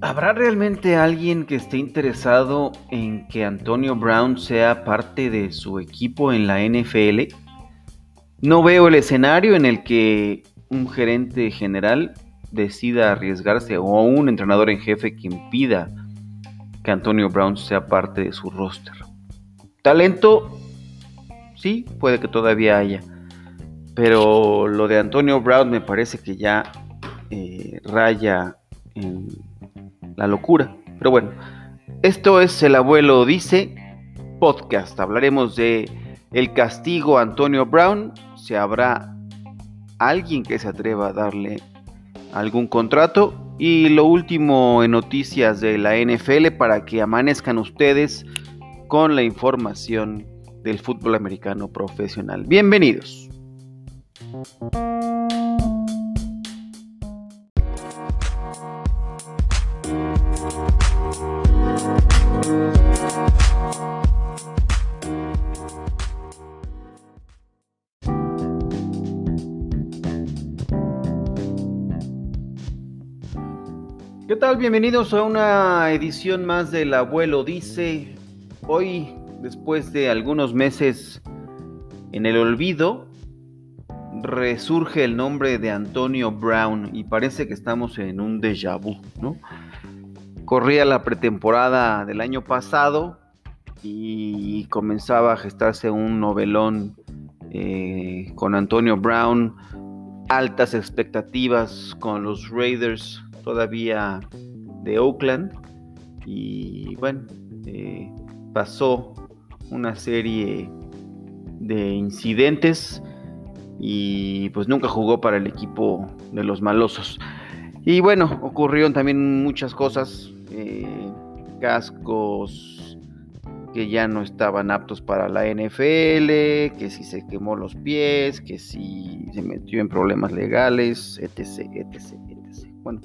¿Habrá realmente alguien que esté interesado en que Antonio Brown sea parte de su equipo en la NFL? No veo el escenario en el que un gerente general decida arriesgarse o un entrenador en jefe que impida que Antonio Brown sea parte de su roster. Talento, sí, puede que todavía haya. Pero lo de Antonio Brown me parece que ya eh, raya en la locura. Pero bueno, esto es El Abuelo Dice Podcast. Hablaremos de el castigo a Antonio Brown. Si habrá alguien que se atreva a darle algún contrato. Y lo último en noticias de la NFL para que amanezcan ustedes con la información del fútbol americano profesional. Bienvenidos. ¿Qué tal? Bienvenidos a una edición más del Abuelo Dice. Hoy, después de algunos meses en el olvido, resurge el nombre de Antonio Brown y parece que estamos en un déjà vu, ¿no? Corría la pretemporada del año pasado y comenzaba a gestarse un novelón eh, con Antonio Brown, altas expectativas con los Raiders todavía de Oakland y bueno, eh, pasó una serie de incidentes y pues nunca jugó para el equipo de los malosos. Y bueno, ocurrieron también muchas cosas, eh, cascos que ya no estaban aptos para la NFL, que si se quemó los pies, que si se metió en problemas legales, etc, etc, etc. Bueno,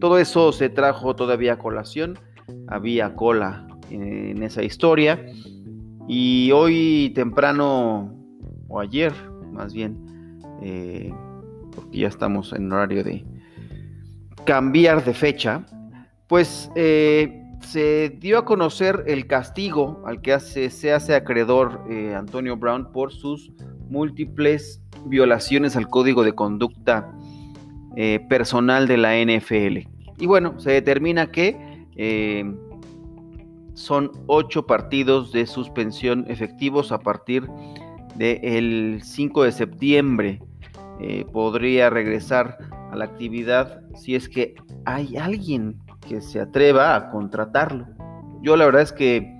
todo eso se trajo todavía a colación, había cola en esa historia y hoy temprano, o ayer más bien, eh, porque ya estamos en horario de cambiar de fecha, pues eh, se dio a conocer el castigo al que se hace acreedor eh, Antonio Brown por sus múltiples violaciones al código de conducta personal de la NFL. Y bueno, se determina que son ocho partidos de suspensión efectivos a partir del 5 de septiembre. Eh, podría regresar a la actividad si es que hay alguien que se atreva a contratarlo. Yo la verdad es que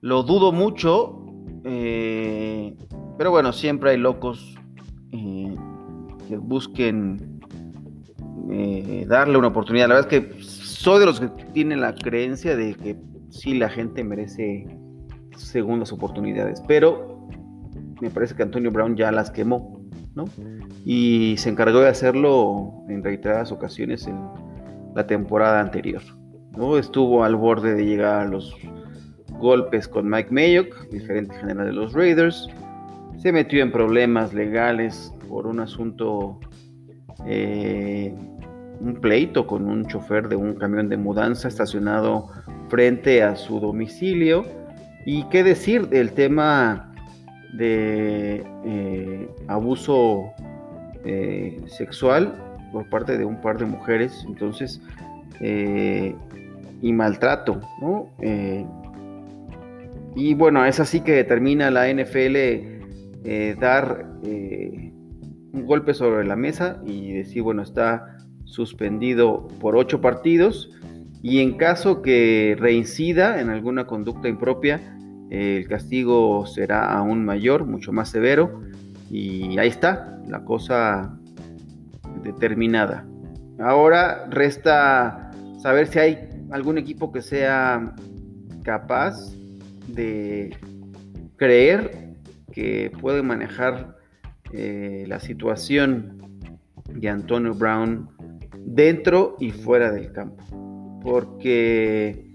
lo dudo mucho, pero bueno, siempre hay locos que busquen eh, darle una oportunidad. La verdad es que soy de los que tienen la creencia de que sí la gente merece segundas oportunidades, pero me parece que Antonio Brown ya las quemó, ¿no? Y se encargó de hacerlo en reiteradas ocasiones en la temporada anterior. ¿no? Estuvo al borde de llegar a los golpes con Mike Mayock, el gerente general de los Raiders. Se metió en problemas legales por un asunto eh, un pleito con un chofer de un camión de mudanza estacionado frente a su domicilio. Y qué decir del tema de eh, abuso eh, sexual por parte de un par de mujeres, entonces, eh, y maltrato, y bueno, es así que determina la NFL dar un golpe sobre la mesa y decir, bueno, está suspendido por ocho partidos y en caso que reincida en alguna conducta impropia, el castigo será aún mayor, mucho más severo y ahí está la cosa determinada. Ahora resta saber si hay algún equipo que sea capaz de creer que puede manejar eh, la situación de Antonio Brown dentro y fuera del campo. Porque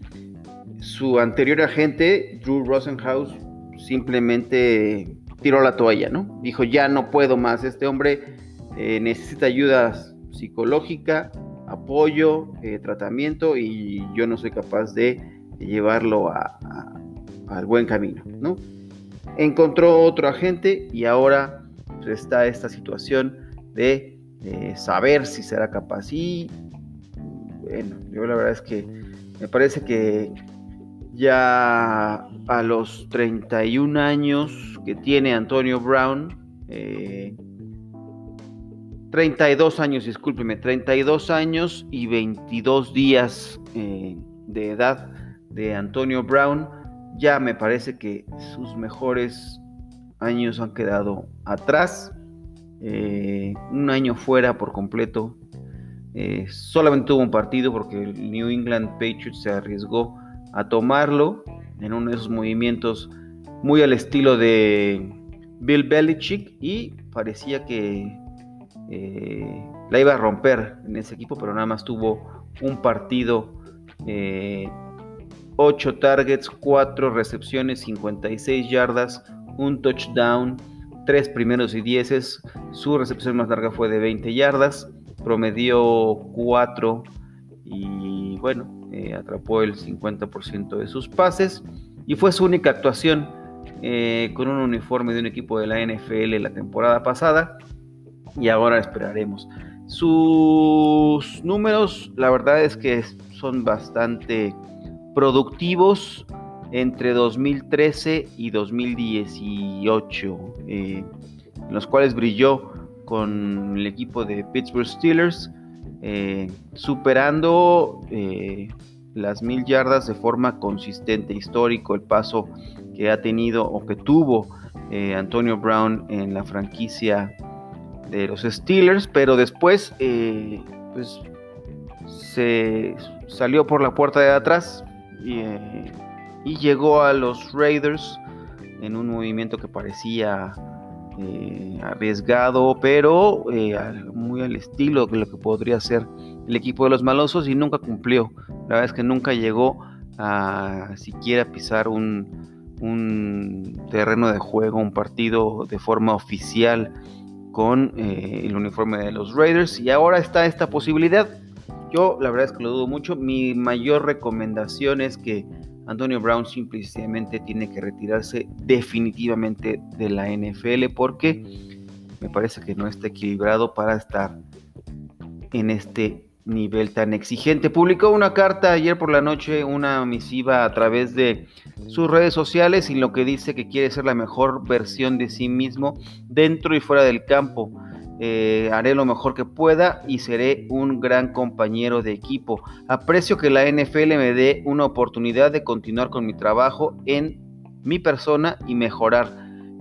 su anterior agente, Drew Rosenhaus, simplemente tiró la toalla, ¿no? Dijo, ya no puedo más, este hombre eh, necesita ayuda psicológica, apoyo, eh, tratamiento y yo no soy capaz de llevarlo al buen camino, ¿no? Encontró otro agente y ahora está esta situación de saber si será capaz. Y bueno, yo la verdad es que me parece que ya a los 31 años que tiene Antonio Brown, 32 eh, años, discúlpeme, 32 años y 22 días eh, de edad de Antonio Brown, ya me parece que sus mejores años han quedado atrás. Eh, un año fuera por completo. solamente tuvo un partido porque el New England Patriots se arriesgó a tomarlo en uno de esos movimientos muy al estilo de Bill Belichick y parecía que eh, la iba a romper en ese equipo, pero nada más tuvo un partido, 8 eh, targets, 4 recepciones, 56 yardas, un touchdown, 3 primeros y 10. Su recepción más larga fue de 20 yardas, promedió 4 y bueno, eh, atrapó el 50% de sus pases y fue su única actuación eh, con un uniforme de un equipo de la NFL la temporada pasada y ahora esperaremos. Sus números, la verdad es que son bastante productivos entre 2013 y 2018, eh, en los cuales brilló con el equipo de Pittsburgh Steelers, eh, superando eh, las mil yardas de forma consistente, histórico, el paso que ha tenido o que tuvo eh, Antonio Brown en la franquicia de los Steelers, pero después pues, se salió por la puerta de atrás y, y llegó a los Raiders en un movimiento que parecía eh, arriesgado, pero eh, muy al estilo de lo que podría ser el equipo de los malosos y nunca cumplió. La verdad es que nunca llegó a siquiera pisar un, terreno de juego, un partido de forma oficial con eh, el uniforme de los Raiders y ahora está esta posibilidad. Yo la verdad es que lo dudo mucho. Mi mayor recomendación es que Antonio Brown simplemente tiene que retirarse definitivamente de la NFL porque me parece que no está equilibrado para estar en este nivel tan exigente. Publicó una carta ayer por la noche, una misiva a través de sus redes sociales y lo que dice que quiere ser la mejor versión de sí mismo dentro y fuera del campo. Eh, haré lo mejor que pueda y seré un gran compañero de equipo. Aprecio que la NFL me dé una oportunidad de continuar con mi trabajo en mi persona y mejorar.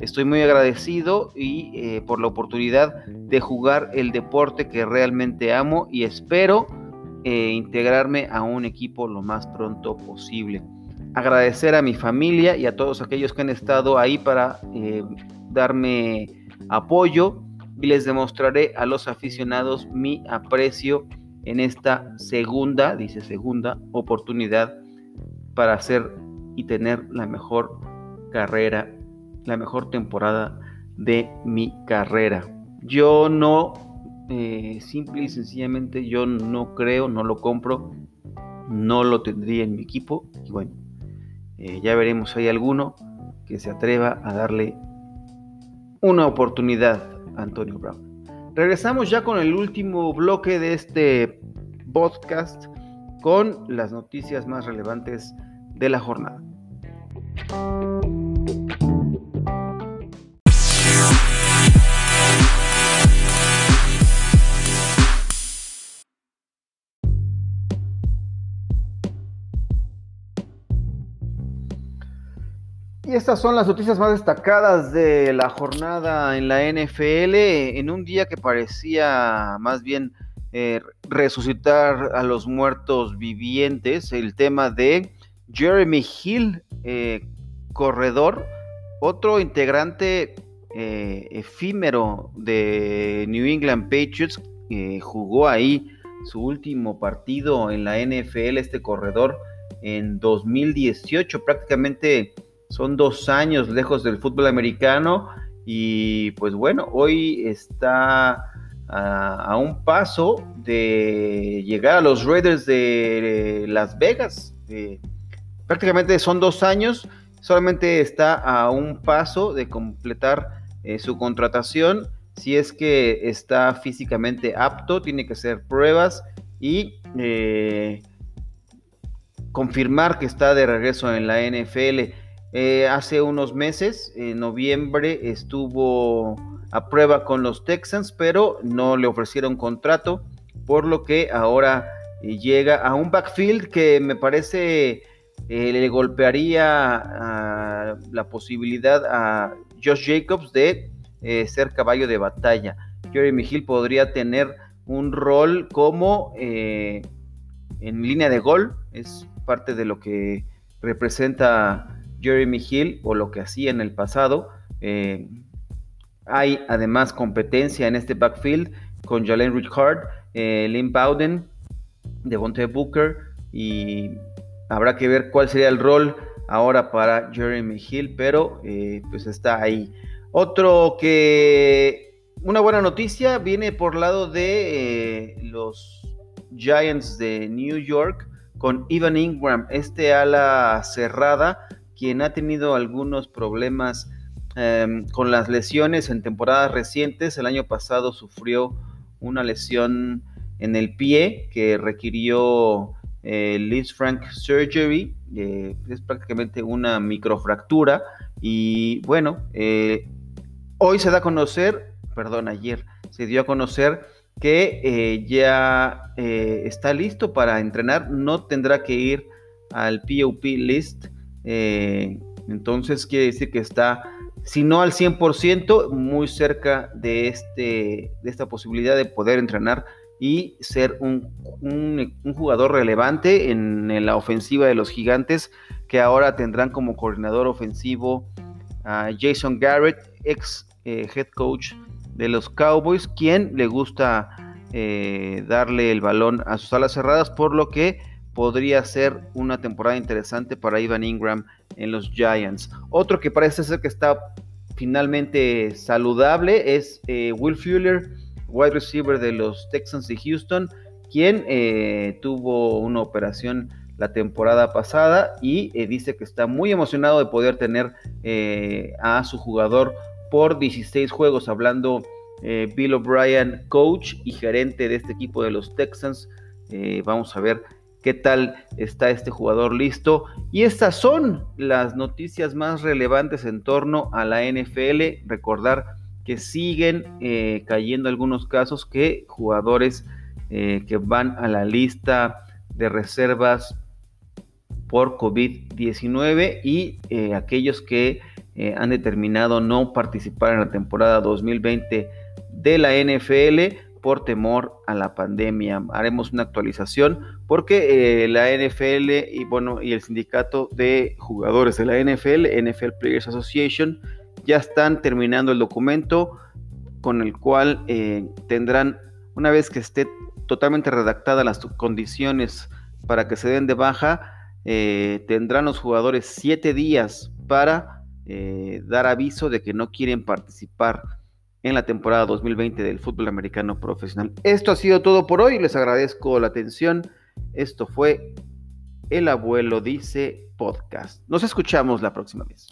Estoy muy agradecido y eh, por la oportunidad de jugar el deporte que realmente amo y espero eh, integrarme a un equipo lo más pronto posible. Agradecer a mi familia y a todos aquellos que han estado ahí para darme apoyo y les demostraré a los aficionados mi aprecio en esta segunda, dice segunda, oportunidad para hacer y tener la mejor carrera, la mejor temporada de mi carrera. Yo no, eh, simple y sencillamente, yo no creo, no lo compro, no lo tendría en mi equipo. Y bueno, eh, ya veremos si hay alguno que se atreva a darle una oportunidad Antonio Brown. Regresamos ya con el último bloque de este podcast con las noticias más relevantes de la jornada. Y estas son las noticias más destacadas de la jornada en la NFL, en un día que parecía más bien eh, resucitar a los muertos vivientes, el tema de Jeremy Hill, eh, corredor, otro integrante eh, efímero de New England Patriots, jugó ahí su último partido en la NFL, este corredor, en 2018, prácticamente son dos años lejos del fútbol americano y pues bueno, hoy está a, un paso de llegar a los Raiders de Las Vegas. prácticamente son dos años, solamente está a un paso de completar eh, su contratación. Si es que está físicamente apto, tiene que hacer pruebas y eh, confirmar que está de regreso en la NFL. Eh, hace unos meses, en noviembre, estuvo a prueba con los Texans, pero no le ofrecieron contrato, por lo que ahora eh, llega a un backfield que me parece eh, le golpearía la posibilidad a Josh Jacobs de ser caballo de batalla. Jeremy Hill podría tener un rol como en línea de gol, es parte de lo que representa Jeremy Hill o lo que hacía en el pasado. Eh, hay además competencia en este backfield con Jalen Richard, eh, Lynn Bowden, Devontae Booker y habrá que ver cuál sería el rol ahora para Jeremy Hill, pero eh, pues está ahí. Otro que, una buena noticia viene por lado de los Giants de New York con Ivan Ingram, este ala cerrada quien ha tenido algunos problemas em, con las lesiones en temporadas recientes. El año pasado sufrió una lesión en el pie que requirió eh, Liz Frank Surgery, eh, es prácticamente una microfractura y bueno, eh, hoy se da a conocer, perdón, ayer se dio a conocer que eh, ya está listo para entrenar, no tendrá que ir al POP list eh, entonces quiere decir que está, si no al 100%, muy cerca de, este, de esta posibilidad de poder entrenar y ser un, jugador relevante en, la ofensiva de los gigantes, que ahora tendrán como coordinador ofensivo a Jason Garrett, ex eh, head coach de los Cowboys, quien le gusta eh, darle el balón a sus alas cerradas, por lo que podría ser una temporada interesante para Ivan Ingram en los Giants. Otro que parece ser que está finalmente saludable es eh, Will Fuller, wide receiver de los Texans de Houston, quien eh, tuvo una operación la temporada pasada y eh, dice que está muy emocionado de poder tener a su jugador por 16 juegos, hablando Bill O'Brien, coach y gerente de este equipo de los Texans. vamos a ver qué tal está este jugador listo. Y estas son las noticias más relevantes en torno a la NFL. Recordar que siguen eh, cayendo algunos casos que jugadores eh, que van a la lista de reservas por COVID-19 y eh, aquellos que han determinado no participar en la temporada 2020 de la NFL por temor a la pandemia. Haremos una actualización porque eh, la NFL y bueno y el sindicato de jugadores de la NFL, NFL Players Association, ya están terminando el documento con el cual eh, tendrán una vez que esté totalmente redactada las condiciones para que se den de baja, eh, tendrán los jugadores siete días para dar aviso de que no quieren participar en la temporada 2020 del fútbol americano profesional. Esto ha sido todo por hoy, les agradezco la atención. Esto fue El abuelo dice podcast. Nos escuchamos la próxima vez.